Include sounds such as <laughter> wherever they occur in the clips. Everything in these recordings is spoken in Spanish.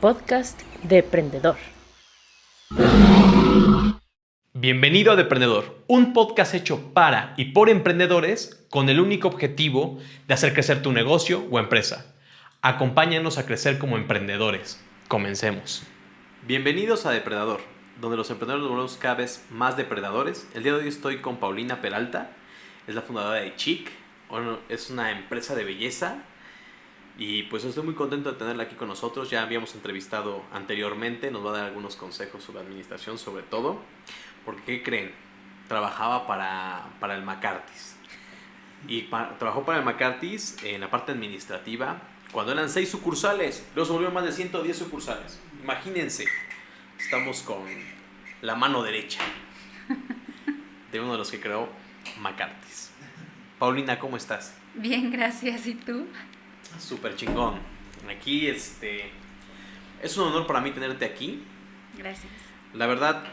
podcast de Emprendedor. Bienvenido a Deprendedor, un podcast hecho para y por emprendedores con el único objetivo de hacer crecer tu negocio o empresa. Acompáñanos a crecer como emprendedores. Comencemos. Bienvenidos a Depredador, donde los emprendedores nos volvemos cada vez más depredadores. El día de hoy estoy con Paulina Peralta, es la fundadora de Chic, es una empresa de belleza y pues estoy muy contento de tenerla aquí con nosotros. Ya habíamos entrevistado anteriormente, nos va a dar algunos consejos sobre administración, sobre todo. Porque, ¿qué creen? Trabajaba para, para el McCarthy's. Y trabajó para el McCarthy's en la parte administrativa cuando eran seis sucursales. Luego se volvieron más de 110 sucursales. Imagínense, estamos con la mano derecha de uno de los que creó McCarthy's. Paulina, ¿cómo estás? Bien, gracias. ¿Y tú? Súper chingón. Aquí, este. Es un honor para mí tenerte aquí. Gracias. La verdad,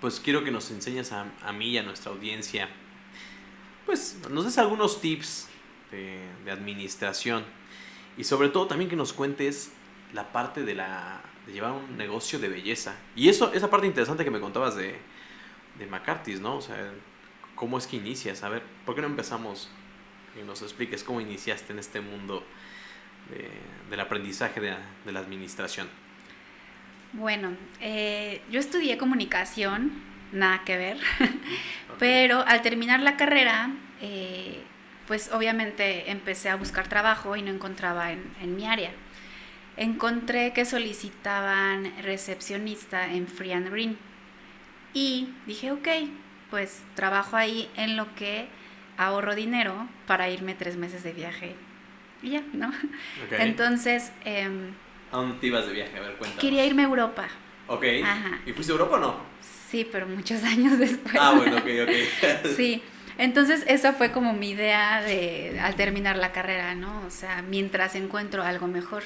pues quiero que nos enseñes a, a mí y a nuestra audiencia. Pues nos des algunos tips de, de, administración. Y sobre todo también que nos cuentes la parte de la. de llevar un negocio de belleza. Y eso, esa parte interesante que me contabas de, de McCarthy's, ¿no? O sea, cómo es que inicias. A ver, ¿por qué no empezamos que nos expliques cómo iniciaste en este mundo del aprendizaje de, la administración. Bueno, eh, yo estudié comunicación, nada que ver, <laughs> pero al terminar la carrera, eh, pues obviamente empecé a buscar trabajo y no encontraba en, en mi área. Encontré que solicitaban recepcionista en Free and Green y dije, ok, pues trabajo ahí en lo que ahorro dinero para irme tres meses de viaje. Y ya, ¿no? Entonces... Em, ¿A dónde te ibas de viaje? A ver, cuéntanos. Quería irme a Europa. Ok. Ajá. ¿Y fuiste a Europa o no? Sí, pero muchos <laughs> años después. Ah, bueno, ok, ok. <laughs> sí. Entonces, esa fue como mi idea de, al terminar la carrera, ¿no? O sea, mientras encuentro algo mejor.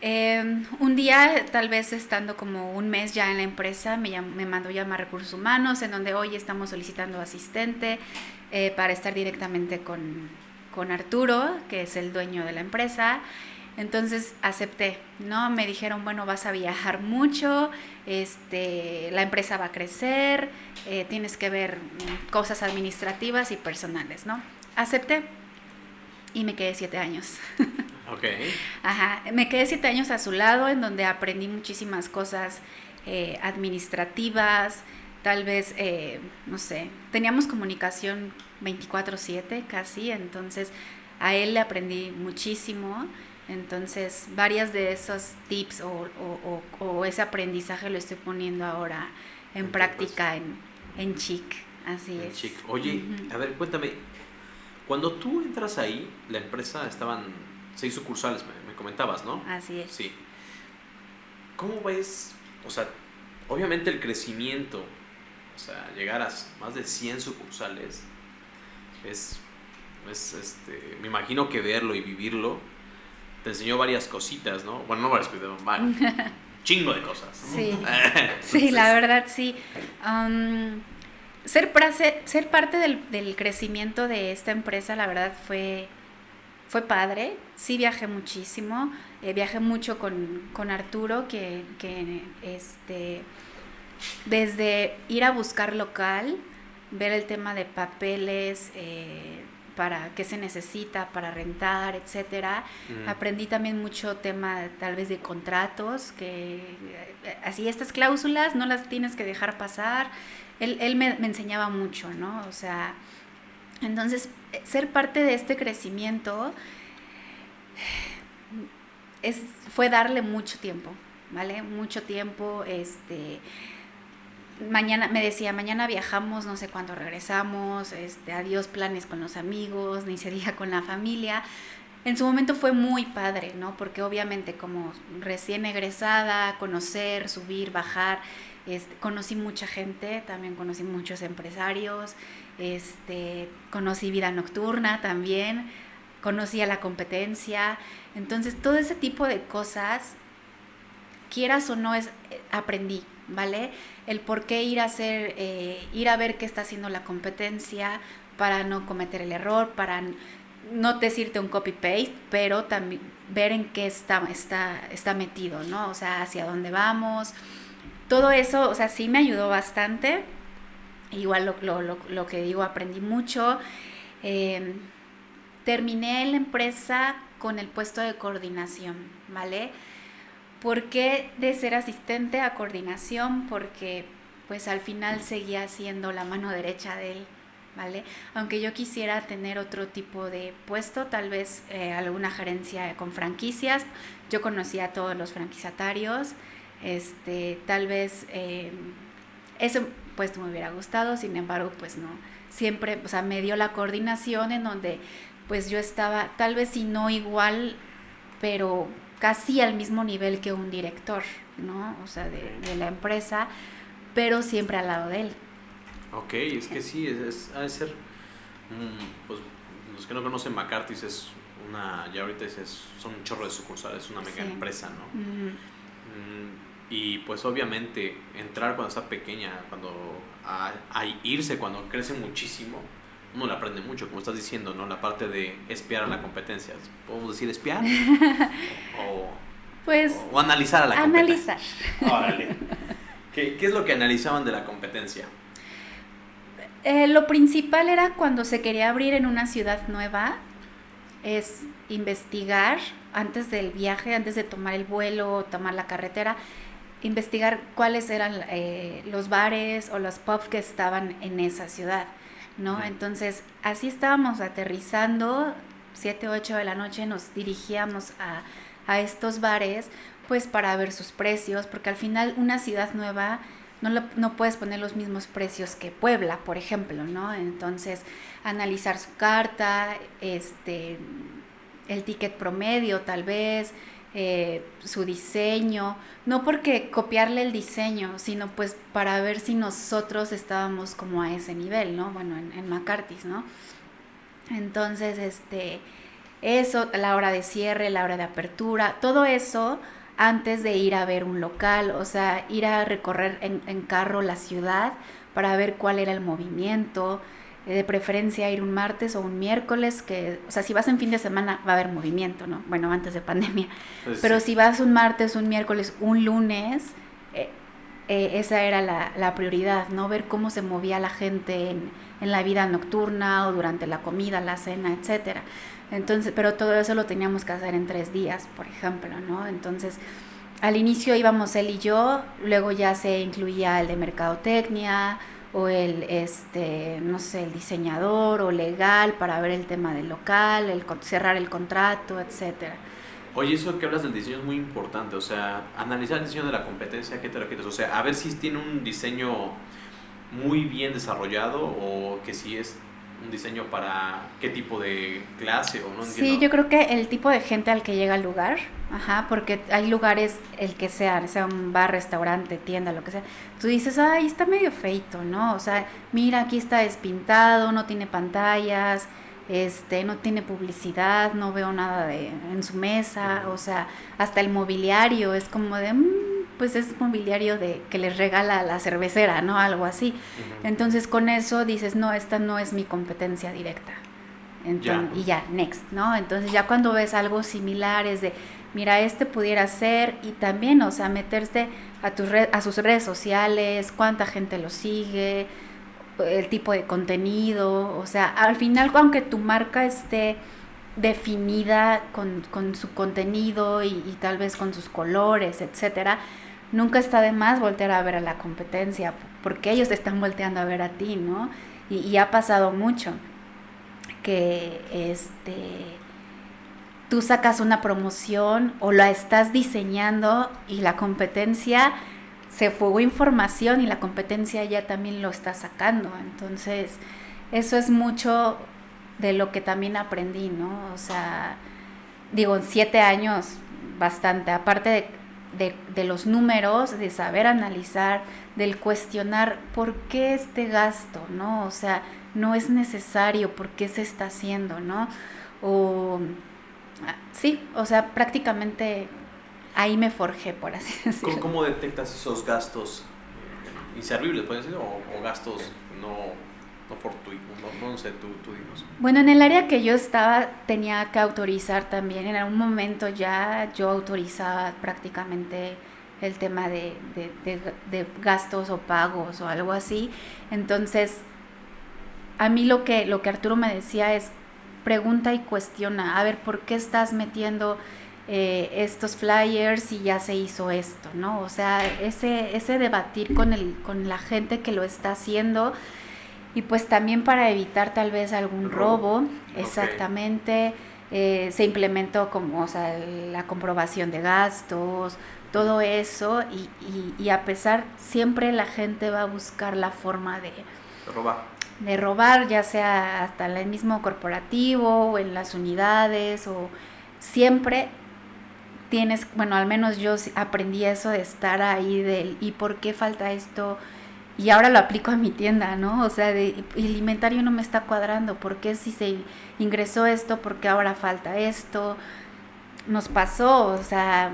Em, un día, tal vez estando como un mes ya en la empresa, me, me mandó llamar recursos humanos, en donde hoy estamos solicitando asistente eh, para estar directamente con, con, Arturo, que es el dueño de la empresa. Entonces acepté, ¿no? Me dijeron, bueno, vas a viajar mucho, este, la empresa va a crecer, eh, tienes que ver cosas administrativas y personales, ¿no? Acepté y me quedé siete años. <laughs> Ok. Ajá, me quedé siete años a su lado, en donde aprendí muchísimas cosas eh, administrativas, tal vez, eh, no sé, teníamos comunicación 24/7 casi, entonces a él le aprendí muchísimo. Entonces, varias de esos tips o, ese aprendizaje lo estoy poniendo ahora en práctica en, en Chic. Así es. Chic. Oye, a ver, cuéntame, cuando tú entras ahí, la empresa estaban seis sucursales, me, me comentabas, ¿no? Así es. Sí. ¿Cómo ves, o sea, obviamente el crecimiento o sea, llegar a más de 100 sucursales es, es este, me imagino que verlo y vivirlo te enseñó varias cositas, ¿no? Bueno, no varias cositas, un <laughs> chingo de cosas. Sí, <laughs> sí, la verdad sí. ser, ser parte del, del, crecimiento de esta empresa, la verdad fue, fue padre. Sí viajé muchísimo, eh, viajé mucho con, con Arturo, que, que este desde ir a buscar local, ver el tema de papeles, eh, para qué se necesita para rentar, etcétera. Aprendí también mucho tema tal vez de contratos, que eh, así estas cláusulas no las tienes que dejar pasar. Él, él me, me, enseñaba mucho, ¿no? O sea, entonces ser parte de este crecimiento es, fue darle mucho tiempo, ¿vale? Mucho tiempo, este mañana me decía, mañana viajamos, no sé cuándo regresamos, este, adiós planes con los amigos, ni se diga con la familia. En su momento fue muy padre, ¿no? Porque obviamente como recién egresada, conocer, subir, bajar, este, conocí mucha gente, también conocí muchos empresarios, este, conocí vida nocturna también, conocí a la competencia. Entonces todo ese tipo de cosas, quieras o no, es, eh, aprendí, ¿vale? El por qué ir a hacer, eh, ir a ver qué está haciendo la competencia para no cometer el error, para no decirte un copy-paste, pero también ver en qué está, está, está metido, ¿no? O sea, hacia dónde vamos. Todo eso, o sea, sí me ayudó bastante. Igual lo, que digo, aprendí mucho. Em, terminé la empresa con el puesto de coordinación, ¿vale? ¿Por qué de ser asistente a coordinación? Porque pues al final seguía siendo la mano derecha de él, ¿vale? Aunque yo quisiera tener otro tipo de puesto, tal vez eh, alguna gerencia con franquicias, yo conocía a todos los franquiciatarios, este, tal vez eh, ese puesto me hubiera gustado, sin embargo, pues no, siempre, o sea, me dio la coordinación en donde pues yo estaba, tal vez si no igual, pero casi al mismo nivel que un director, ¿no? O sea, de, de la empresa, pero siempre al lado de él. Ok, es que sí, es, ha de ser, pues los que no conocen McCarthy es una, ya ahorita es, son un chorro de sucursales, una mega empresa, ¿no? Mm, y pues obviamente entrar cuando está pequeña, cuando a, irse cuando crece muchísimo, uno le aprende mucho, como estás diciendo, ¿no? La parte de espiar a la competencia. ¿Podemos decir espiar? <laughs> o, pues, o, analizar a la competencia. Analizar. ¿Qué, ¿Qué es lo que analizaban de la competencia? Eh, lo principal era cuando se quería abrir en una ciudad nueva, es investigar antes del viaje, antes de tomar el vuelo, tomar la carretera, investigar cuáles eran eh, los bares o los pubs que estaban en esa ciudad, ¿no? Entonces, así estábamos aterrizando, 7, 8 de la noche nos dirigíamos a, a estos bares, pues para ver sus precios, porque al final una ciudad nueva no, no puedes poner los mismos precios que Puebla, por ejemplo, ¿no? Entonces, analizar su carta, este, el ticket promedio tal vez, eh, su diseño, no porque copiarle el diseño, sino pues para ver si nosotros estábamos como a ese nivel, ¿no? Bueno, en, en ¿no? Entonces, este, eso, la hora de cierre, la hora de apertura, todo eso antes de ir a ver un local, o sea, ir a recorrer en, carro la ciudad para ver cuál era el movimiento, de preferencia ir un martes o un miércoles, que, o sea, si vas en fin de semana va a haber movimiento, ¿no? Bueno, antes de pandemia. Pues Pero si vas un martes, un miércoles, un lunes, eh, eh, esa era la, prioridad, ¿no? Ver cómo se movía la gente en, en, la vida nocturna o durante la comida, la cena, etcétera. Entonces, pero todo eso lo teníamos que hacer en tres días, por ejemplo, ¿no? Entonces, al inicio íbamos él y yo, luego ya se incluía el de mercadotecnia o el, este, no sé, el diseñador o legal para ver el tema del local, el cerrar el contrato, etcétera. Oye, eso que hablas del diseño es muy importante, o sea, analizar el diseño de la competencia, ¿qué te refieres? O sea, a ver si tiene un diseño muy bien desarrollado o que si es un diseño para qué tipo de clase o no Sí, yo creo que el tipo de gente al que llega al lugar, ajá, porque hay lugares, el que sea, sea un bar, restaurante, tienda, lo que sea, tú dices, ay, está medio feito, ¿no? O sea, mira, aquí está despintado, no tiene pantallas, este, no tiene publicidad, no veo nada de, en su mesa, o sea, hasta el mobiliario es como de... Mm, pues es mobiliario de que les regala la cervecera, ¿no? Algo así. Entonces con eso dices, no, esta no es mi competencia directa. Y ya, next, ¿no? Entonces ya cuando ves algo similar es de, mira, este pudiera ser y también, o sea, meterse a, tus a sus redes sociales, cuánta gente lo sigue, el tipo de contenido, o sea, al final, aunque tu marca esté definida con, con su contenido y, y, tal vez con sus colores, etcétera, nunca está de más voltear a ver a la competencia, porque ellos te están volteando a ver a ti, ¿no? Y, ha pasado mucho que este tú sacas una promoción o la estás diseñando y la competencia se fugó información y la competencia ya también lo está sacando. Entonces, eso es mucho de lo que también aprendí, ¿no? O sea, digo, en siete años, bastante. Aparte de de, los números, de saber analizar, del cuestionar por qué este gasto, ¿no? O sea, no es necesario, por qué se está haciendo, ¿no? O ah, sí, o sea, prácticamente ahí me forjé, por así <laughs> decirlo. ¿Cómo, detectas esos gastos inservibles, pueden ser, o, gastos no no fortuito, no, no sé, tú, tú dinos. Bueno, en el área que yo estaba tenía que autorizar también, en algún momento ya yo autorizaba prácticamente el tema de, de, de, gastos o pagos o algo así. Entonces, a mí lo que, lo que Arturo me decía es, pregunta y cuestiona, a ver, ¿por qué estás metiendo eh, estos flyers y ya se hizo esto, ¿no? O sea, ese, ese debatir con, el, con la gente que lo está haciendo y pues también para evitar tal vez algún robo, exactamente. Eh, se implementó como, o sea, la comprobación de gastos, todo eso y, y, a pesar, siempre la gente va a buscar la forma de robar. De robar, ya sea hasta el mismo corporativo o en las unidades o siempre tienes, bueno, al menos yo aprendí eso de estar ahí del y por qué falta esto y ahora lo aplico a mi tienda, ¿no? O sea, de, el inventario no me está cuadrando, ¿por qué si se ingresó esto, por qué ahora falta esto? Nos pasó, o sea,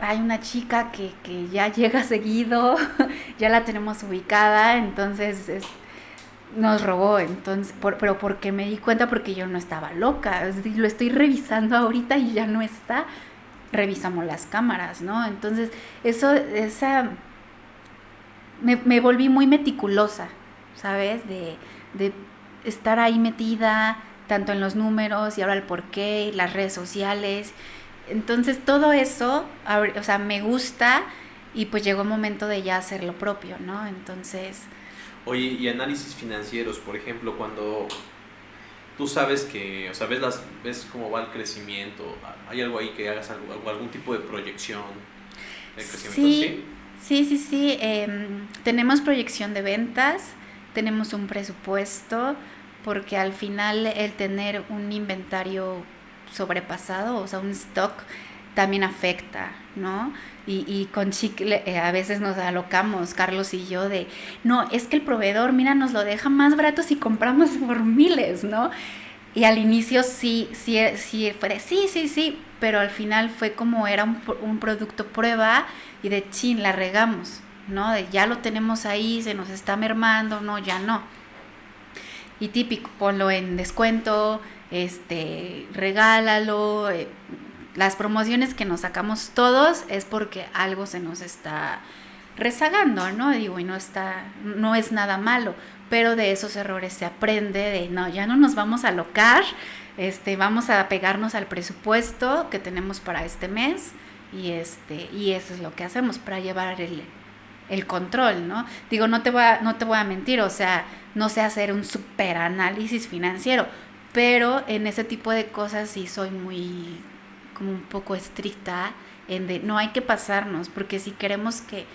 hay una chica que, que ya llega <laughs> seguido, <laughs> ya la tenemos ubicada, entonces nos robó, entonces, por, pero porque me di cuenta porque yo no estaba loca, lo estoy revisando ahorita y ya no está, revisamos las cámaras, ¿no? Entonces, eso, esa, me, volví muy meticulosa, ¿sabes? De, de estar ahí metida, tanto en los números y ahora el porqué, las redes sociales, entonces todo eso, o sea, me gusta y pues llegó el momento de ya hacer lo propio, ¿no? Entonces... Oye, y análisis financieros, por ejemplo, cuando tú sabes que, o sea, ves, las, ves cómo va el crecimiento, ¿hay algo ahí que hagas algo, algún tipo de proyección crecimiento? Sí, sí, sí, sí. Em, tenemos proyección de ventas, tenemos un presupuesto, porque al final el tener un inventario sobrepasado, o sea, un stock también afecta, ¿no? Y, y con chicle eh, a veces nos alocamos, Carlos y yo, de, no, es que el proveedor, mira, nos lo deja más barato si compramos <laughs> por miles, ¿no? Y al inicio sí, sí, sí, fue sí, sí, sí, pero al final fue como era un, un producto prueba y de chin, la regamos, ¿no? De ya lo tenemos ahí, se nos está mermando, no, ya no. Y típico, ponlo en descuento, este, regálalo. Eh, las promociones que nos sacamos todos es porque algo se nos está rezagando, ¿no? Digo, y no está, no es nada malo, pero de esos errores se aprende de, no, ya no nos vamos a locar, este, vamos a pegarnos al presupuesto que tenemos para este mes y este, y eso es lo que hacemos para llevar el, el control, ¿no? Digo, no te voy a, no te voy a mentir, o sea, no sé hacer un super análisis financiero, pero en ese tipo de cosas sí soy muy como un poco estricta en de no hay que pasarnos, porque si queremos que,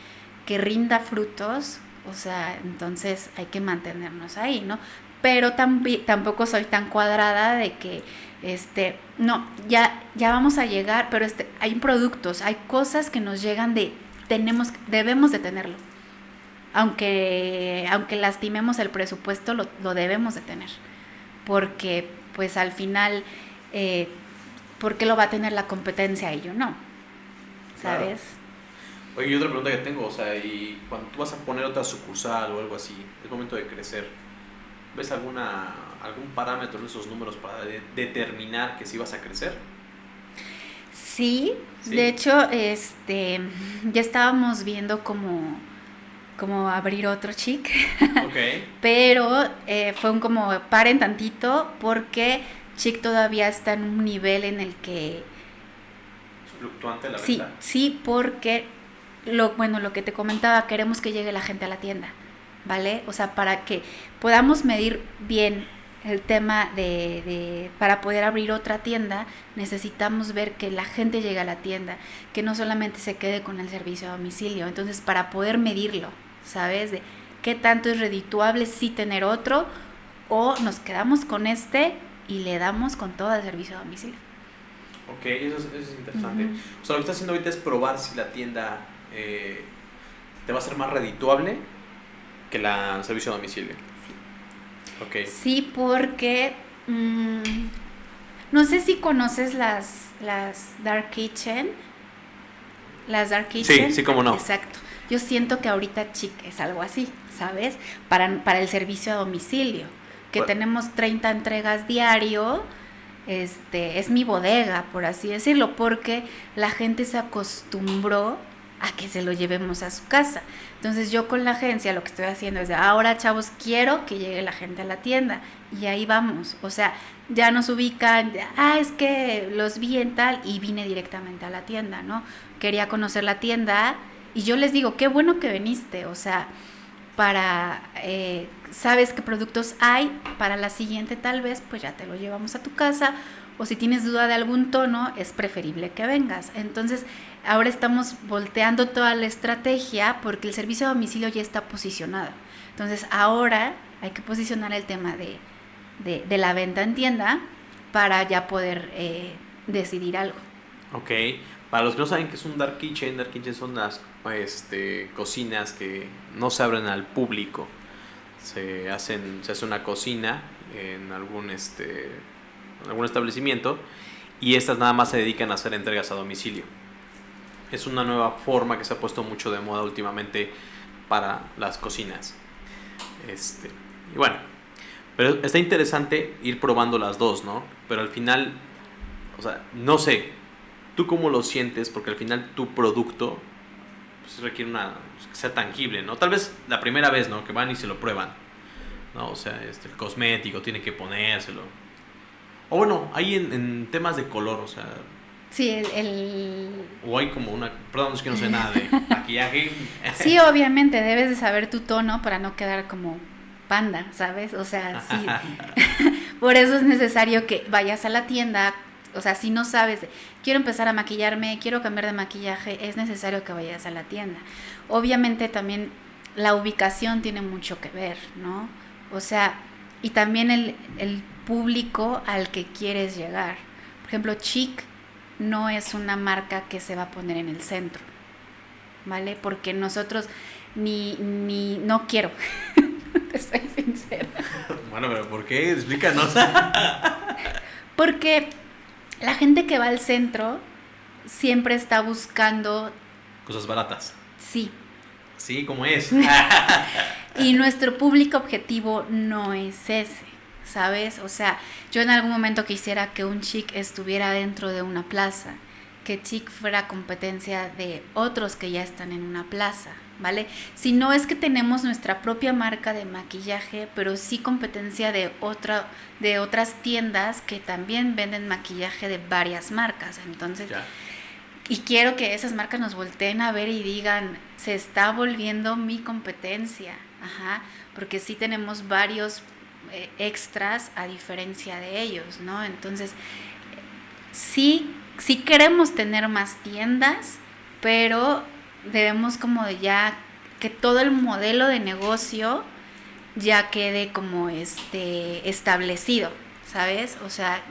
que rinda frutos, o sea, entonces hay que mantenernos ahí, ¿no? Pero tampoco soy tan cuadrada de que, este, no, ya, ya vamos a llegar, pero este, hay productos, hay cosas que nos llegan de, tenemos, debemos de tenerlo. Aunque, aunque lastimemos el presupuesto, lo, lo debemos de tener porque pues al final, eh, ¿por qué lo va a tener la competencia y yo no? ¿Sabes? Oye, y otra pregunta que tengo, o sea, y cuando tú vas a poner otra sucursal o algo así, es momento de crecer, ¿ves alguna, algún parámetro en esos números para determinar que sí vas a crecer? Sí, sí, de hecho, este, ya estábamos viendo como como abrir otro chic. <laughs> Pero eh, fue un como paren tantito porque chic todavía está en un nivel en el que... Es fluctuante la sí, Sí, porque lo, bueno, lo que te comentaba, queremos que llegue la gente a la tienda, ¿vale? O sea, para que podamos medir bien el tema de, de, para poder abrir otra tienda, necesitamos ver que la gente llegue a la tienda, que no solamente se quede con el servicio a domicilio. Entonces, para poder medirlo, ¿sabes? De qué tanto es redituable sí tener otro o nos quedamos con este y le damos con todo el servicio a domicilio. Ok, eso es, interesante. O sea, lo que estás haciendo ahorita es probar si la tienda eh, te va a ser más redituable que la, el servicio a domicilio. Sí. Okay. Sí, porque mm, no sé si conoces las, las Dark Kitchen. Las Dark Kitchen. Sí, sí, cómo no. Exacto. Yo siento que ahorita Chic es algo así, ¿sabes? Para, para el servicio a domicilio, que tenemos 30 entregas diario, este, es mi bodega, por así decirlo, porque la gente se acostumbró a que se lo llevemos a su casa. Entonces yo con la agencia lo que estoy haciendo es de ahora chavos quiero que llegue la gente a la tienda y ahí vamos. O sea, ya nos ubican, ah, es que los vi en tal y vine directamente a la tienda, ¿no? Quería conocer la tienda y yo les digo, qué bueno que viniste, o sea, para, eh, sabes qué productos hay, para la siguiente tal vez, pues ya te lo llevamos a tu casa o si tienes duda de algún tono, es preferible que vengas. Entonces, ahora estamos volteando toda la estrategia porque el servicio a domicilio ya está posicionado. Entonces, ahora hay que posicionar el tema de, de, la venta en tienda para ya poder eh, decidir algo. Ok, para los que no saben qué es un Dark Kitchen, Dark Kitchen son las este, cocinas que no se abren al público. Se, hacen, se hace una cocina en algún este, algún establecimiento y estas nada más se dedican a hacer entregas a domicilio. Es una nueva forma que se ha puesto mucho de moda últimamente para las cocinas. Este, y bueno, pero está interesante ir probando las dos, ¿no? Pero al final, o sea, no sé, tú cómo lo sientes, porque al final tu producto pues, requiere una, que sea tangible, ¿no? Tal vez la primera vez, ¿no? Que van y se lo prueban, ¿no? O sea, este, el cosmético tiene que ponérselo o bueno, hay en, temas de color, o sea. Sí, el, O hay como una. Perdón, es que no sé nada de <laughs> maquillaje. sí, obviamente, debes de saber tu tono para no quedar como panda, ¿sabes? O sea, sí. <laughs> <laughs> Por eso es necesario que vayas a la tienda. O sea, si no sabes, quiero empezar a maquillarme, quiero cambiar de maquillaje, es necesario que vayas a la tienda. Obviamente también la ubicación tiene mucho que ver, ¿no? O sea, y también el, el público al que quieres llegar. Por ejemplo, Chic no es una marca que se va a poner en el centro, ¿vale? Porque nosotros ni, ni no quiero, <laughs> te soy sincera. Bueno, pero ¿por qué? Explícanos. <laughs> Porque la gente que va al centro siempre está buscando... Cosas baratas. Sí. Sí, como es. <laughs> <laughs> y nuestro público objetivo no es ese. ¿sabes? O sea, yo en algún momento quisiera que un chic estuviera dentro de una plaza, que chic fuera competencia de otros que ya están en una plaza, ¿vale? Si no es que tenemos nuestra propia marca de maquillaje, pero sí competencia de otra de otras tiendas que también venden maquillaje de varias marcas, entonces y quiero que esas marcas nos volteen a ver y digan, se está volviendo mi competencia, ajá, porque sí tenemos varios eh, extras a diferencia de ellos, ¿no? Entonces, sí, sí queremos tener más tiendas, pero debemos como ya que todo el modelo de negocio ya quede como este establecido, ¿sabes? O sea,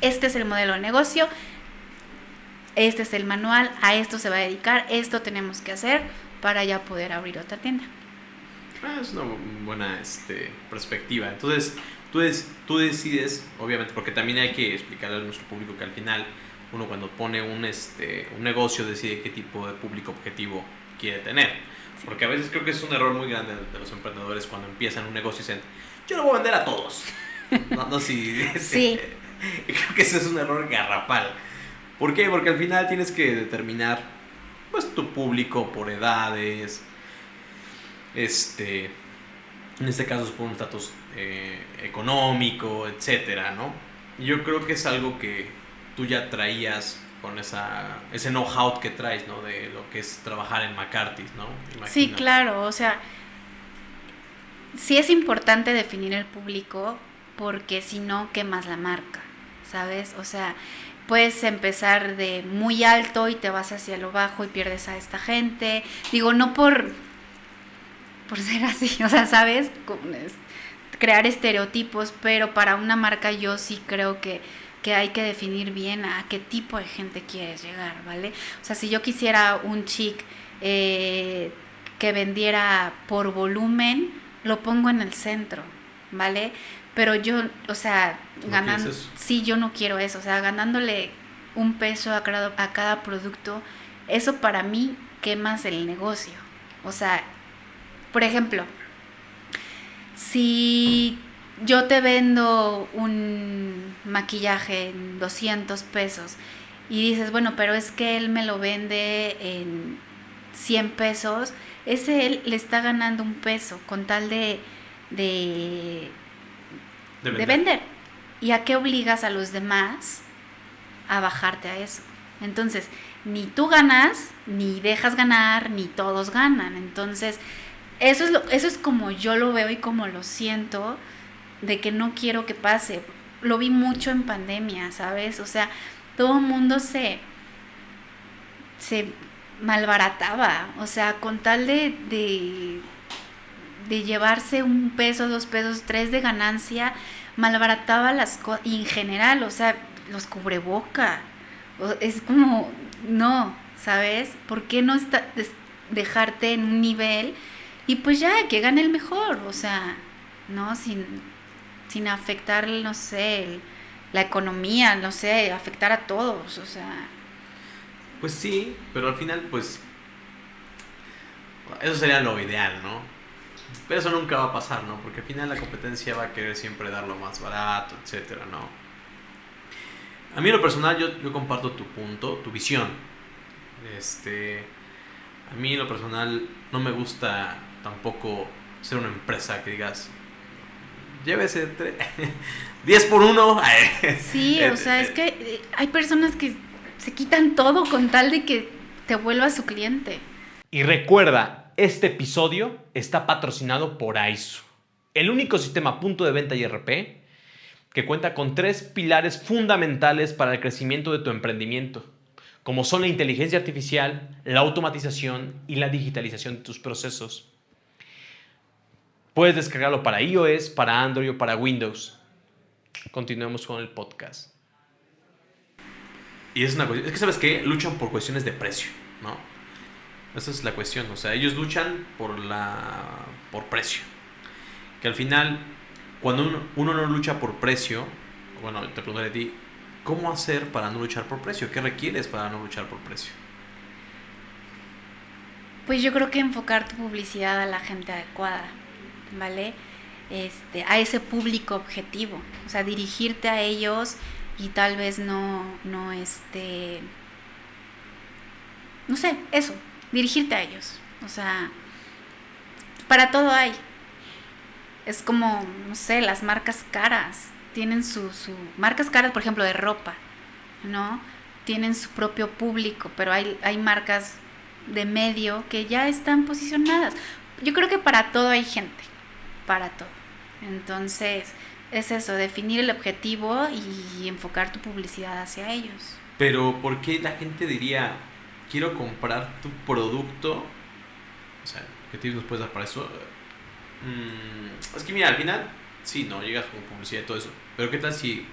este es el modelo de negocio, este es el manual, a esto se va a dedicar, esto tenemos que hacer para ya poder abrir otra tienda. Ah, es una buena este, perspectiva. Entonces, tú, tú decides, obviamente, porque también hay que explicarle a nuestro público que al final uno cuando pone un, este, un negocio decide qué tipo de público objetivo quiere tener. Porque a veces creo que es un error muy grande de los emprendedores cuando empiezan un negocio y dicen, yo lo voy a vender a todos. <laughs> no, no, sí. sí. <laughs> creo que ese es un error garrafal. ¿Por qué? Porque al final tienes que determinar pues, tu público por edades, este, en este caso es por un estatus eh, económico, etcétera, ¿no? Yo creo que es algo que tú ya traías con esa, ese know-how que traes, ¿no? De lo que es trabajar en McCarthy, ¿no? Sí, claro, o sea, sí es importante definir el público porque si no quemas la marca, ¿sabes? O sea, puedes empezar de muy alto y te vas hacia lo bajo y pierdes a esta gente. Digo, no por por ser así, <laughs> o sea, ¿sabes? Crear estereotipos, pero para una marca yo sí creo que, que hay que definir bien a qué tipo de gente quieres llegar, ¿vale? O sea, si yo quisiera un chic eh, que vendiera por volumen, lo pongo en el centro, ¿vale? Pero yo, o sea, ganando, sí, yo no quiero eso, o sea, ganándole un peso a cada, a cada producto, eso para mí quemas el negocio. O sea, por ejemplo, si yo te vendo un maquillaje en 200 pesos y dices, bueno, pero es que él me lo vende en 100 pesos, ese él le está ganando un peso con tal de, de, De de vender. vender. ¿Y a qué obligas a los demás a bajarte a eso? Entonces, ni tú ganas, ni dejas ganar, ni todos ganan. Entonces, eso es, lo, eso es como yo lo veo y como lo siento, de que no quiero que pase. Lo vi mucho en pandemia, ¿sabes? O sea, todo el mundo se, se malbarataba. O sea, con tal de, de, de llevarse un peso, dos pesos, tres de ganancia, malbarataba las cosas. Y en general, o sea, los cubreboca. Es como, no, ¿sabes? ¿Por qué no está, dejarte en un nivel y pues ya, que gane el mejor? O sea, ¿no? Sin, sin afectar, no sé, la economía, no sé, afectar a todos, o sea, Pues sí, pero al final, pues. Eso sería lo ideal, ¿no? Pero eso nunca va a pasar, ¿no? Porque al final la competencia va a querer siempre dar lo más barato, etcétera, ¿no? A mí en lo personal, yo, yo comparto tu punto, tu visión. Este. A mí en lo personal no me gusta tampoco ser una empresa que digas. Llévese tre- <laughs> 10 por 1. <laughs> Sí, o sea, es que eh, hay personas que se quitan todo con tal de que te vuelva su cliente. Y recuerda, este episodio está patrocinado por AISU, el único sistema punto de venta IRP que cuenta con tres pilares fundamentales para el crecimiento de tu emprendimiento, como son la inteligencia artificial, la automatización y la digitalización de tus procesos. Puedes descargarlo para iOS, para Android o para Windows. Continuemos con el podcast. Y es una cuestión, es que sabes qué, luchan por cuestiones de precio, ¿no? Esa es la cuestión, o sea, ellos luchan por la por precio. Que al final cuando uno, uno no lucha por precio, bueno, te preguntaré a ti, ¿cómo hacer para no luchar por precio? ¿Qué requieres para no luchar por precio? Pues yo creo que enfocar tu publicidad a la gente adecuada, ¿vale? Este, a ese público objetivo, o sea, dirigirte a ellos y tal vez no, no, este, no sé, eso, dirigirte a ellos, o sea, para todo hay. Es como, no sé, las marcas caras, tienen su, marcas caras, por ejemplo, de ropa, ¿no? Tienen su propio público, pero hay, hay marcas de medio que ya están posicionadas. Yo creo que para todo hay gente, para todo. Entonces, es eso, definir el objetivo y enfocar tu publicidad hacia ellos. Pero ¿por qué la gente diría, quiero comprar tu producto? O sea, ¿qué tips nos puedes dar para eso? Mm, es que mira, al final, sí, no, llegas con publicidad y todo eso. Pero ¿qué tal si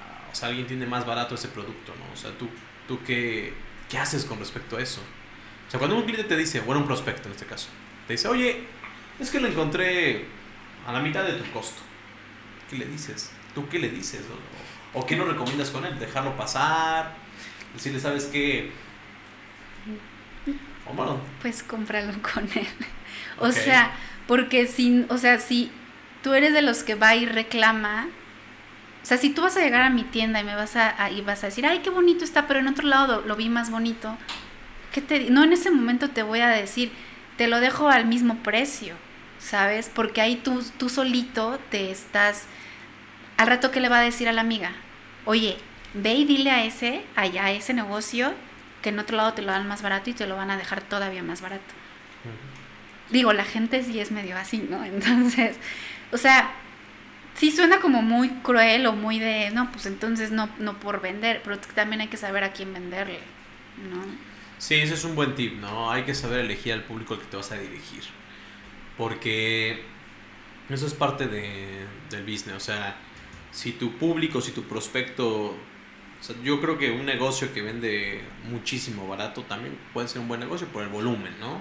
ah, o sea, alguien tiene más barato ese producto, ¿no? O sea, ¿tú, tú qué, qué haces con respecto a eso? O sea, cuando un cliente te dice, bueno, un prospecto en este caso, te dice, oye, es que lo encontré a la mitad de tu costo. ¿Qué le dices? ¿Tú qué le dices? ¿O, o qué no recomiendas con él? ¿Dejarlo pasar? Decirle, ¿sabes qué? O bueno, Pues cómpralo con él. <laughs> O sea, porque si, o sea, si tú eres de los que va y reclama, o sea, si tú vas a llegar a mi tienda y me vas a, a- y vas a decir, ay, qué bonito está, pero en otro lado lo, lo vi más bonito, ¿qué te No en ese momento te voy a decir, te lo dejo al mismo precio, ¿sabes? Porque ahí tú, tú solito te estás, al rato que le va a decir a la amiga, oye, ve y dile a ese, allá a ese negocio, que en otro lado te lo dan más barato y te lo van a dejar todavía más barato. Digo, la gente sí es medio así, ¿no? <laughs> Entonces, o sea, sí suena como muy cruel o muy de, no, pues entonces no, no por vender, pero también hay que saber a quién venderle, ¿no? Sí, ese es un buen tip, ¿no? Hay que saber elegir al público al que te vas a dirigir. Porque eso es parte de, del business. O sea, si tu público, si tu prospecto... O sea, yo creo que un negocio que vende muchísimo barato también puede ser un buen negocio por el volumen, ¿no?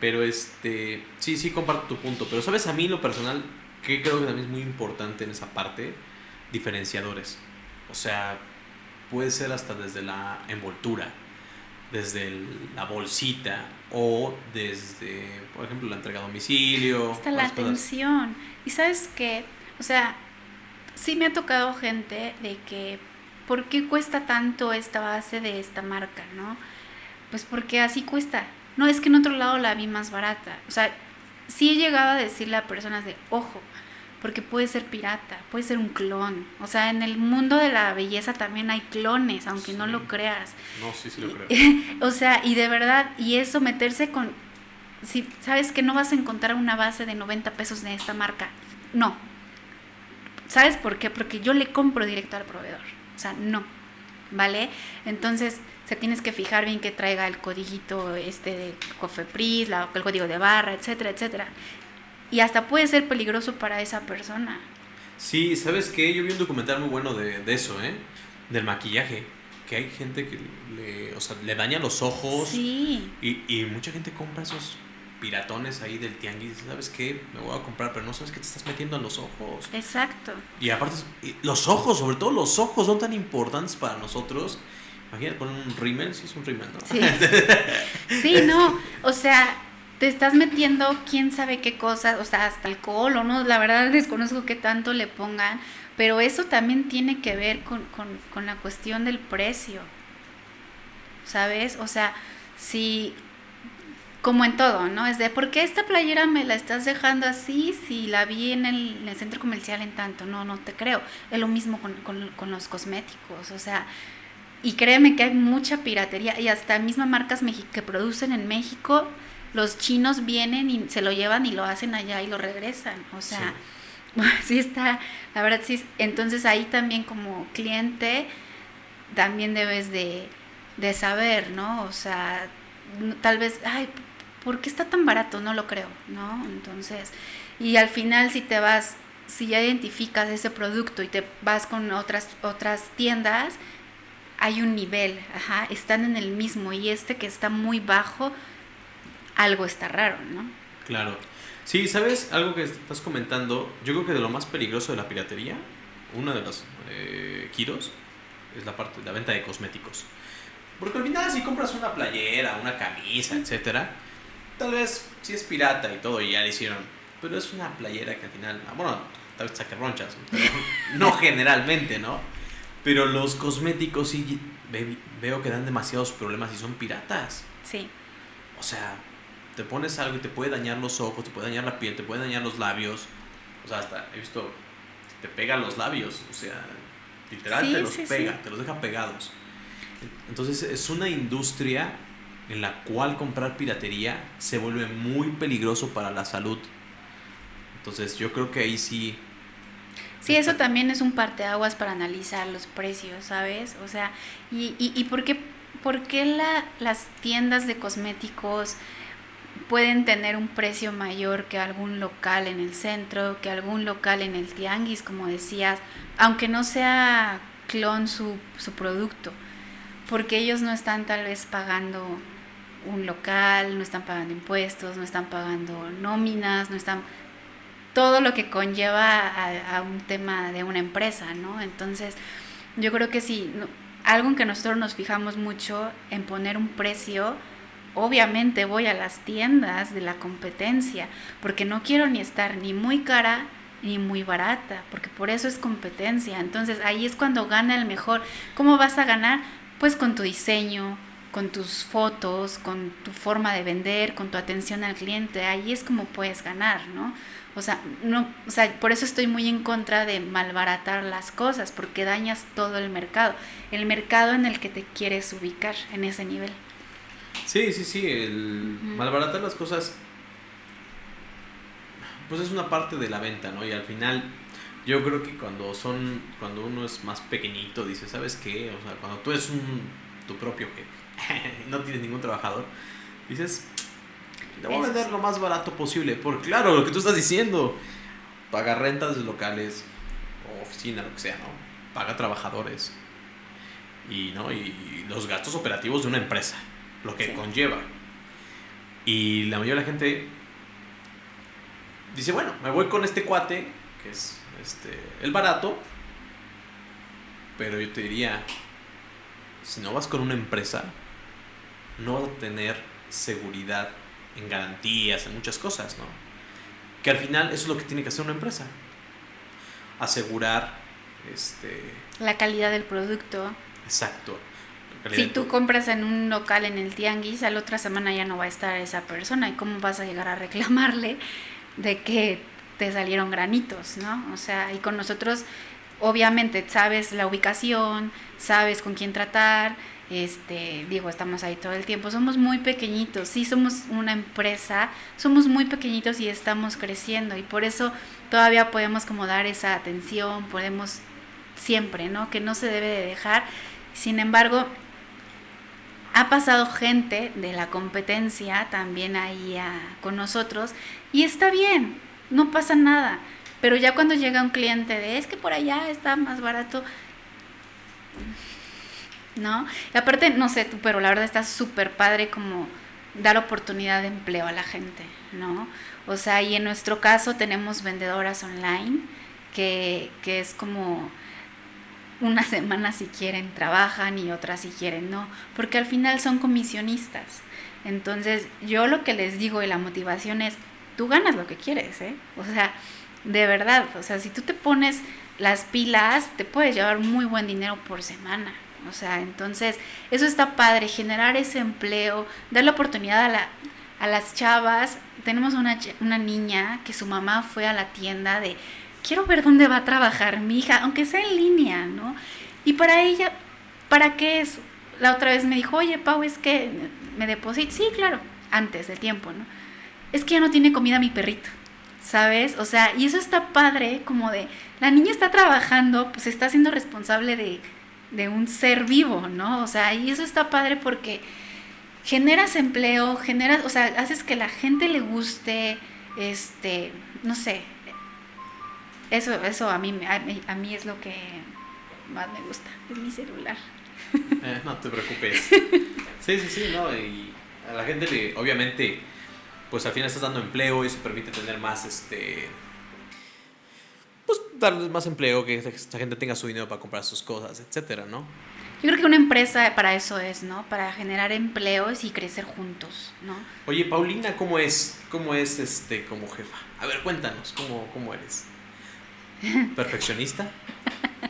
Pero este... Sí, sí comparto tu punto. Pero sabes, a mí lo personal, que creo que también es muy importante en esa parte, diferenciadores. O sea, puede ser hasta desde la envoltura desde la bolsita o desde, por ejemplo, la entrega a domicilio. Hasta la atención. Y sabes qué, o sea, sí me ha tocado gente de que, ¿por qué cuesta tanto esta base de esta marca, no? Pues porque así cuesta. No, es que en otro lado la vi más barata. O sea, sí he llegado a decirle a personas de, ojo, porque puede ser pirata, puede ser un clon. O sea, en el mundo de la belleza también hay clones, aunque no lo creas. No, sí, sí lo creo. <laughs> o sea, y de verdad, y eso meterse con, si sabes que no vas a encontrar una base de 90 pesos de esta marca, no. ¿Sabes por qué? Porque yo le compro directo al proveedor. O sea, no. ¿Vale? Entonces, se tienes que fijar bien que traiga el codiguito este de Cofepris, la, el código de barra, etcétera, etcétera y hasta puede ser peligroso para esa persona. Sí, ¿sabes qué? Yo vi un documental muy bueno de, eso, ¿eh? Del maquillaje. Que hay gente que le, o sea, le daña los ojos. Sí. Y, y mucha gente compra esos piratones ahí del tianguis. ¿Sabes qué? Me voy a comprar, pero no sabes qué te estás metiendo en los ojos. Exacto. Y aparte, los ojos, sobre todo los ojos, son tan importantes para nosotros. Imagínate poner un rímel, sí es un rímel, ¿no? Sí. <laughs> sí, no. O sea, te estás metiendo quién sabe qué cosas, o sea, hasta alcohol o no, la verdad desconozco qué tanto le pongan, pero eso también tiene que ver con, con la cuestión del precio, ¿sabes? O sea, si, como en todo, ¿no? Es de, ¿por qué esta playera me la estás dejando así si la vi en el, en el centro comercial en tanto? No, no te creo. Es lo mismo con, con, con los cosméticos, o sea, y créeme que hay mucha piratería y hasta mismas marcas que producen en México los chinos vienen y se lo llevan y lo hacen allá y lo regresan. O sea, sí, <laughs> está, la verdad sí. Entonces ahí también como cliente también debes de, de saber, ¿no? O sea, tal vez, ay, ¿por qué está tan barato? No lo creo, ¿no? Entonces, y al final si te vas, si ya identificas ese producto y te vas con otras, otras tiendas, hay un nivel, ajá, están en el mismo y este que está muy bajo, algo está raro, ¿no? Claro. Sí, ¿sabes algo que estás comentando? Yo creo que de lo más peligroso de la piratería, una de las eh, giros, es la parte de la venta de cosméticos. Porque al final si compras una playera, una camisa, etcétera, tal vez si es pirata y todo y ya le hicieron, pero es una playera que al final, ah, bueno, tal vez saque ronchas, pero <laughs> no generalmente, ¿no? Pero los cosméticos sí veo que dan demasiados problemas y son piratas. Sí. O sea, te pones algo y te puede dañar los ojos, te puede dañar la piel, te puede dañar los labios. O sea, hasta he visto, te pega los labios, o sea, literal te los pega, te los deja pegados. Entonces es una industria en la cual comprar piratería se vuelve muy peligroso para la salud. Entonces yo creo que ahí sí... Sí, eso también es un parteaguas para analizar los precios, ¿sabes? O sea, ¿y, y, y por qué, por qué la, las tiendas de cosméticos pueden tener un precio mayor que algún local en el centro, que algún local en el tianguis, como decías, aunque no sea clon su, su producto, porque ellos no están tal vez pagando un local, no están pagando impuestos, no están pagando nóminas, no están todo lo que conlleva a, un tema de una empresa, ¿no? Entonces, yo creo que sí, algo en que nosotros nos fijamos mucho en poner un precio, obviamente voy a las tiendas de la competencia, porque no quiero ni estar ni muy cara ni muy barata, porque por eso es competencia. Entonces ahí es cuando gana el mejor. ¿Cómo vas a ganar? Pues con tu diseño, con tus fotos, con tu forma de vender, con tu atención al cliente. Ahí es como puedes ganar, ¿no? O sea, no, o sea, por eso estoy muy en contra de malbaratar las cosas, porque dañas todo el mercado, el mercado en el que te quieres ubicar en ese nivel. Sí, sí, sí, el malbaratar las cosas pues es una parte de la venta, ¿no? Y al final yo creo que cuando son cuando uno es más pequeñito dice, ¿sabes qué? O sea, cuando tú eres un tu propio jefe, <laughs> no tienes ningún trabajador, dices, le voy a vender lo más barato posible, porque claro, lo que tú estás diciendo, paga rentas de locales o oficina, lo que sea, ¿no? Paga trabajadores y no y los gastos operativos de una empresa lo que conlleva. Y la mayoría de la gente dice, bueno, me voy con este cuate, que es este, el barato, pero yo te diría, si no vas con una empresa, no vas a tener seguridad en garantías, en muchas cosas, ¿no? Que al final eso es lo que tiene que hacer una empresa. Asegurar este... La calidad del producto. Exacto. Si tú compras en un local en el tianguis, a la otra semana ya no va a estar esa persona. ¿Y cómo vas a llegar a reclamarle de que te salieron granitos, no? O sea, y con nosotros, obviamente, sabes la ubicación, sabes con quién tratar, este, digo, estamos ahí todo el tiempo. Somos muy pequeñitos, sí somos una empresa, somos muy pequeñitos y estamos creciendo y por eso todavía podemos como dar esa atención, podemos siempre, ¿no? Que no se debe de dejar. Sin embargo, ha pasado gente de la competencia también ahí con nosotros y está bien, no pasa nada. Pero ya cuando llega un cliente de es que por allá está más barato, ¿no? Y aparte, no sé tú, pero la verdad está súper padre como dar oportunidad de empleo a la gente, ¿no? O sea, y en nuestro caso tenemos vendedoras online, que, que es como una semana si quieren trabajan y otras si quieren no, porque al final son comisionistas. Entonces, yo lo que les digo y la motivación es, tú ganas lo que quieres, ¿eh? O sea, de verdad, o sea, si tú te pones las pilas, te puedes llevar muy buen dinero por semana. O sea, entonces, eso está padre, generar ese empleo, dar la oportunidad a, la, a las chavas. Tenemos una, una niña que su mamá fue a la tienda de, quiero ver dónde va a trabajar mi hija, aunque sea en línea, ¿no? Y para ella, ¿para qué es? La otra vez me dijo, oye, Pau, es que me deposito. Sí, claro, antes de tiempo, ¿no? Es que ya no tiene comida mi perrito, ¿sabes? O sea, y eso está padre, como de, la niña está trabajando, pues está siendo responsable de de un ser vivo, ¿no? O sea, y eso está padre porque generas empleo, generas, o sea, haces que la gente le guste, este, no sé, eso, eso a mí, a mí, es lo que más me gusta, es mi celular. <laughs> Eh, no te preocupes. Sí, sí, sí, no, y a la gente le, obviamente, pues al final estás dando empleo y eso permite tener más, este, pues darles más empleo, que esta gente tenga su dinero para comprar sus cosas, etcétera, ¿no? Yo creo que una empresa para eso es, ¿no? Para generar empleos y crecer juntos, ¿no? Oye, Paulina, ¿cómo es? ¿Cómo es este como jefa? A ver, cuéntanos, ¿cómo, cómo eres? ¿Perfeccionista?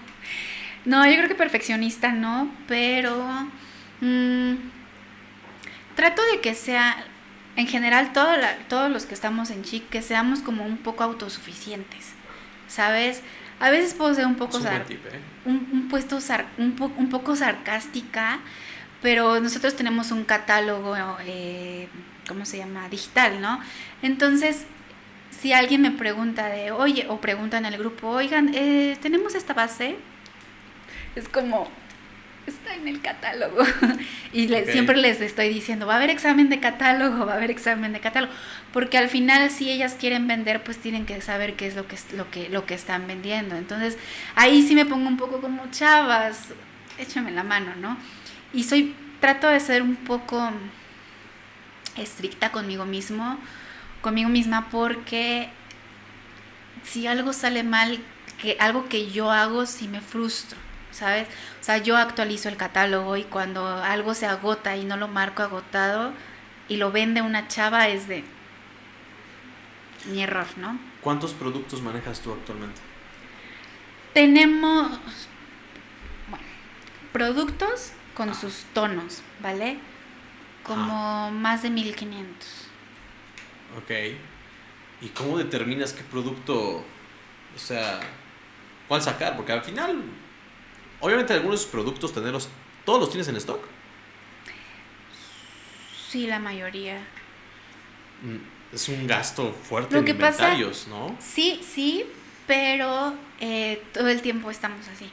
<laughs> no, yo creo que perfeccionista no, pero mm, trato de que sea, en general, todo todos los que estamos en CHIC, que seamos como un poco autosuficientes. ¿sabes? A veces puedo ser un poco, ¿eh? un, puesto un, un, poco sarcástica, pero nosotros tenemos un catálogo, eh, ¿cómo se llama? Digital, ¿no? Entonces, si alguien me pregunta de, oye, o pregunta en el grupo, oigan, eh, ¿tenemos esta base? Es como, está en el catálogo. <laughs> y siempre les estoy diciendo, va a haber examen de catálogo, va a haber examen de catálogo. Porque al final, si ellas quieren vender, pues tienen que saber qué es lo que, lo que, lo que están vendiendo. Entonces, ahí sí me pongo un poco como chavas, échame la mano, ¿no? Y soy, trato de ser un poco estricta conmigo mismo, conmigo misma, porque si algo sale mal, que algo que yo hago, sí me frustro. ¿sabes? O sea, yo actualizo el catálogo y cuando algo se agota y no lo marco agotado y lo vende una chava es de mi error, ¿no? ¿Cuántos productos manejas tú actualmente? Tenemos bueno, productos con ah. sus tonos, ¿vale? Como más de 1500. Ok. ¿Y cómo determinas qué producto, o sea, cuál sacar? Porque al final Obviamente algunos productos tenerlos, ¿todos los tienes en stock? Sí, la mayoría. Mm, es un gasto fuerte en inventarios, ¿no? Sí, sí, pero eh, todo el tiempo estamos así,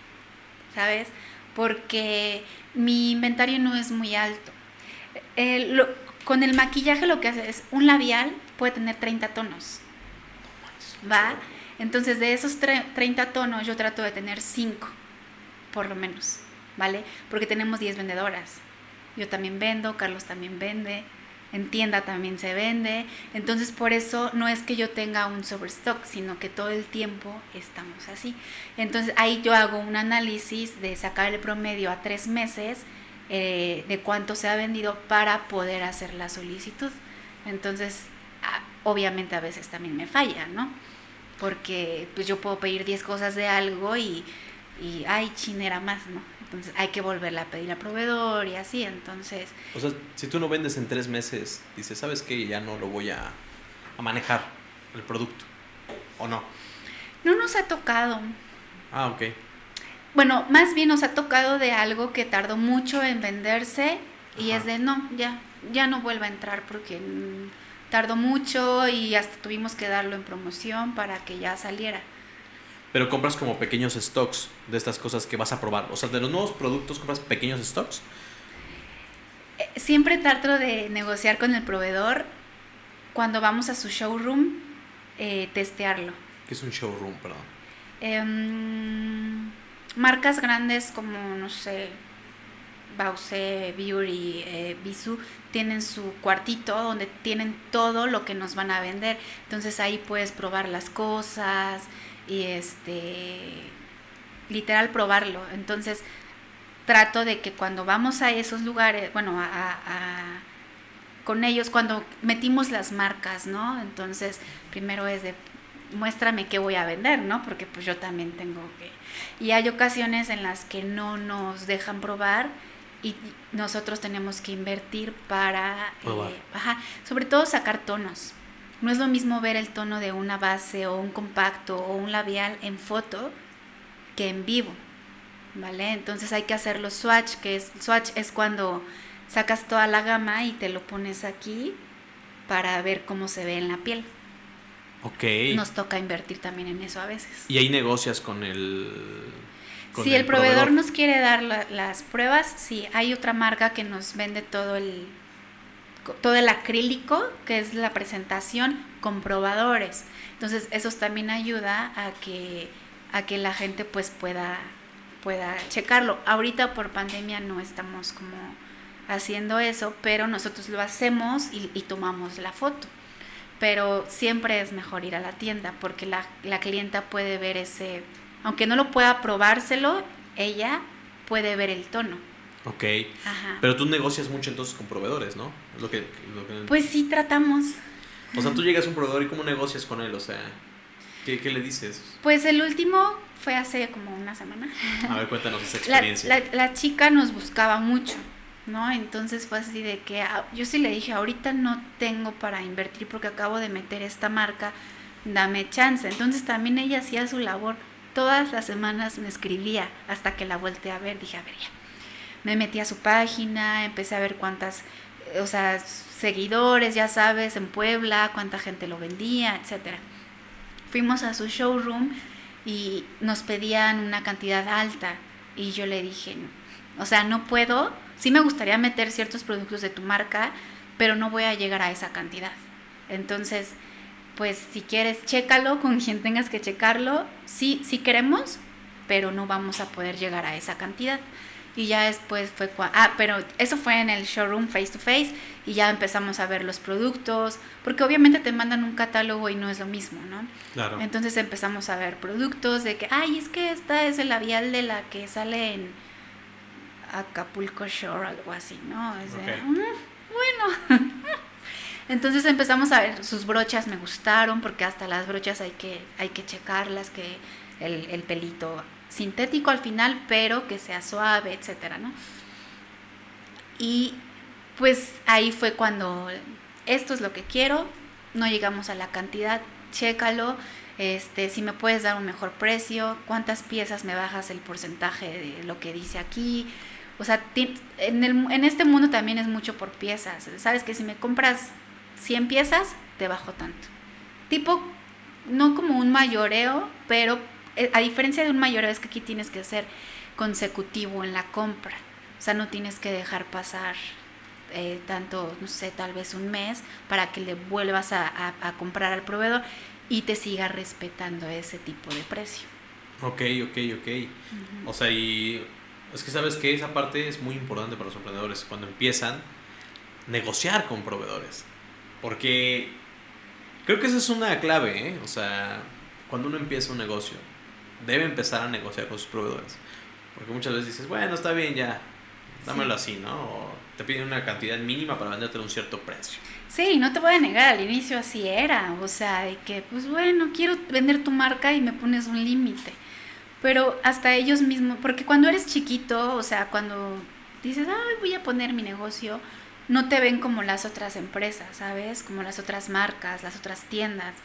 ¿sabes? Porque mi inventario no es muy alto. Eh, con el maquillaje lo que hace es un labial puede tener 30 tonos. ¿Va? Entonces de esos 30 tonos yo trato de tener 5 por lo menos, ¿vale? Porque tenemos 10 vendedoras. Yo también vendo, Carlos también vende, en tienda también se vende. Entonces, por eso no es que yo tenga un sobrestock, sino que todo el tiempo estamos así. Entonces, ahí yo hago un análisis de sacar el promedio a tres meses eh, de cuánto se ha vendido para poder hacer la solicitud. Entonces, obviamente a veces también me falla, ¿no? Porque pues yo puedo pedir 10 cosas de algo y, y ay, chinera más, ¿no? Entonces hay que volverla a pedir al proveedor y así, entonces... O sea, si tú no vendes en tres meses, dices, ¿sabes qué? Ya no lo voy a, a manejar el producto, ¿o no? No nos ha tocado. Ah, ok. Bueno, más bien nos ha tocado de algo que tardó mucho en venderse y es de no, ya, ya no vuelva a entrar porque mm, tardó mucho y hasta tuvimos que darlo en promoción para que ya saliera. Pero compras como pequeños stocks de estas cosas que vas a probar. O sea, de los nuevos productos compras pequeños stocks. Eh, siempre trato de negociar con el proveedor cuando vamos a su showroom, eh, testearlo. ¿Qué es un showroom, perdón? Em, marcas grandes como, no sé, Bause, Beauty, eh, Bisú, tienen su cuartito donde tienen todo lo que nos van a vender. Entonces ahí puedes probar las cosas y este, literal probarlo. Entonces trato de que cuando vamos a esos lugares, bueno, a con ellos, cuando metimos las marcas, ¿no? Entonces primero es de muéstrame qué voy a vender, ¿no? Porque pues yo también tengo que... Y hay ocasiones en las que no nos dejan probar y nosotros tenemos que invertir para... Eh, ajá, sobre todo sacar tonos. No es lo mismo ver el tono de una base o un compacto o un labial en foto que en vivo, ¿vale? Entonces hay que hacer los swatch, que es swatch es cuando sacas toda la gama y te lo pones aquí para ver cómo se ve en la piel. Ok. Nos toca invertir también en eso a veces. ¿Y ahí negocias con el... si el, proveedor, nos quiere dar las pruebas, sí, hay otra marca que nos vende todo el, todo el acrílico, que es la presentación, con probadores. Entonces, eso también ayuda a que, a que la gente pues pueda, pueda checarlo. Ahorita por pandemia no estamos como haciendo eso, pero nosotros lo hacemos y tomamos la foto pero siempre es mejor ir a la tienda porque la, la clienta puede ver ese, aunque no lo pueda probárselo, ella puede ver el tono. Ok. Ajá. Pero tú negocias mucho entonces con proveedores, ¿no? Lo que, Pues sí, tratamos. O sea, tú llegas a un proveedor y ¿cómo negocias con él? O sea, ¿qué, qué le dices? Pues el último fue hace como una semana. A ver, cuéntanos esa <laughs> experiencia. La, la, la chica nos buscaba mucho. ¿no? Entonces fue así de que ah, yo sí le dije, ahorita no tengo para invertir porque acabo de meter esta marca, dame chance. Entonces también ella hacía su labor. Todas las semanas me escribía hasta que la volteé a ver, dije, a ver ya. Me metí a su página, empecé a ver cuántas, o sea, seguidores, ya sabes, en Puebla, cuánta gente lo vendía, etcétera. Fuimos a su showroom y nos pedían una cantidad alta y yo le dije, o sea, no puedo sí me gustaría meter ciertos productos de tu marca, pero no voy a llegar a esa cantidad. Entonces, pues si quieres, chécalo con quien tengas que checarlo. Sí, sí queremos, pero no vamos a poder llegar a esa cantidad. Y ya después fue, ah, pero eso fue en el showroom face to face y ya empezamos a ver los productos, porque obviamente te mandan un catálogo y no es lo mismo, ¿no? Claro. Entonces empezamos a ver productos de que, ay, es que esta es el labial de la que sale en Acapulco Shore, algo así, ¿no? Mm, bueno. <laughs> Entonces empezamos a ver, sus brochas me gustaron, porque hasta las brochas hay que, hay que checarlas, que el, el pelito sintético al final, pero que sea suave, etcétera, ¿no? Y pues ahí fue cuando esto es lo que quiero, no llegamos a la cantidad, chécalo, este, si me puedes dar un mejor precio, cuántas piezas me bajas el porcentaje de lo que dice aquí, o sea, en, en este mundo también es mucho por piezas. Sabes que si me compras 100 piezas, te bajo tanto. Tipo, no como un mayoreo, pero eh, a diferencia de un mayoreo es que aquí tienes que ser consecutivo en la compra. O sea, no tienes que dejar pasar eh, tanto, no sé, tal vez un mes para que le vuelvas a, comprar al proveedor y te siga respetando ese tipo de precio. Ok, ok, ok. O sea, y es que sabes que esa parte es muy importante para los emprendedores cuando empiezan a negociar con proveedores. Porque creo que esa es una clave, ¿eh? O sea, cuando uno empieza un negocio, debe empezar a negociar con sus proveedores. Porque muchas veces dices, bueno, está bien ya, dámelo así, ¿no? O te piden una cantidad mínima para venderte a un cierto precio. Sí, no te voy a negar, al inicio así era, o sea, de que, pues bueno, quiero vender tu marca y me pones un límite. Pero hasta ellos mismos, porque cuando eres chiquito, o sea, cuando dices, ay, voy a poner mi negocio, no te ven como las otras empresas, ¿sabes? Como las otras marcas, las otras tiendas.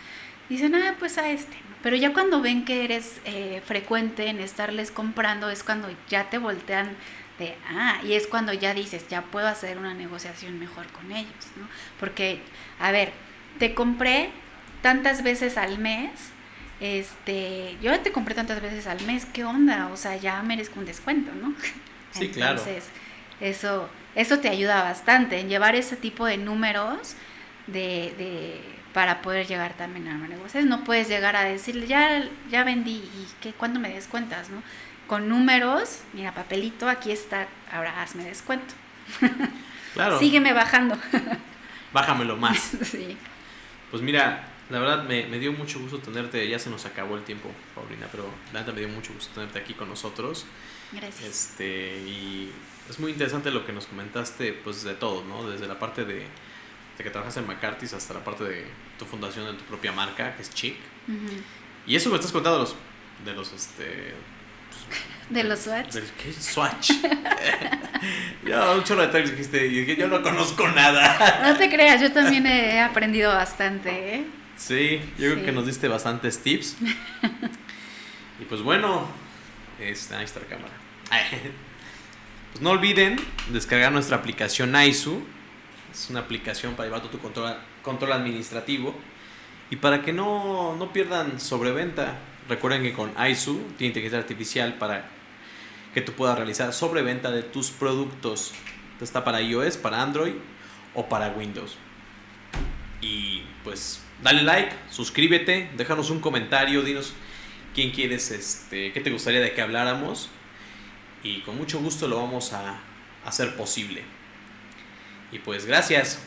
Dicen, ah, pues a este. Pero ya cuando ven que eres eh, frecuente en estarles comprando, es cuando ya te voltean de, ah, y es cuando ya dices, ya puedo hacer una negociación mejor con ellos, ¿no? Porque, a ver, te compré tantas veces al mes, este, yo te compré tantas veces al mes, ¿qué onda? O sea, ya merezco un descuento, ¿no? Sí, claro. Entonces, eso, eso te ayuda bastante en llevar ese tipo de números de, de para poder llegar también a negociación. No puedes llegar a decirle, ya, ya vendí, ¿y qué, cuándo me descuentas, no? con números, mira, papelito, aquí está, ahora hazme descuento. Claro. <laughs> Sígueme bajando. Bájamelo más. <laughs> sí. Pues mira, la verdad me, me, dio mucho gusto tenerte, ya se nos acabó el tiempo, Paulina, pero la verdad me dio mucho gusto tenerte aquí con nosotros. Gracias. Este, y es muy interesante lo que nos comentaste, pues de todo, ¿no? Desde la parte de, de que trabajas en McCarthy's hasta la parte de tu fundación de tu propia marca, que es Chic. Uh -huh. Y eso me estás contando de los, de los este, de los Swatch. ¿De qué Swatch? <laughs> yo un chorro de dijiste y dije, yo no conozco nada. no te creas, yo también he aprendido bastante, ¿eh? Sí, yo sí. creo que nos diste bastantes tips. <laughs> y pues bueno, este, ahí está la cámara. <laughs> Pues no olviden descargar nuestra aplicación Aisu. Es una aplicación para llevar tu control, control administrativo. Y para que no, no pierdan sobreventa, Recuerden que con ISU tiene inteligencia artificial para que tú puedas realizar sobreventa de tus productos. Está para iOS, para Android o para Windows. Y pues dale like, suscríbete, déjanos un comentario, dinos quién quieres, este, qué te gustaría de que habláramos. Y con mucho gusto lo vamos a hacer posible. Y pues gracias.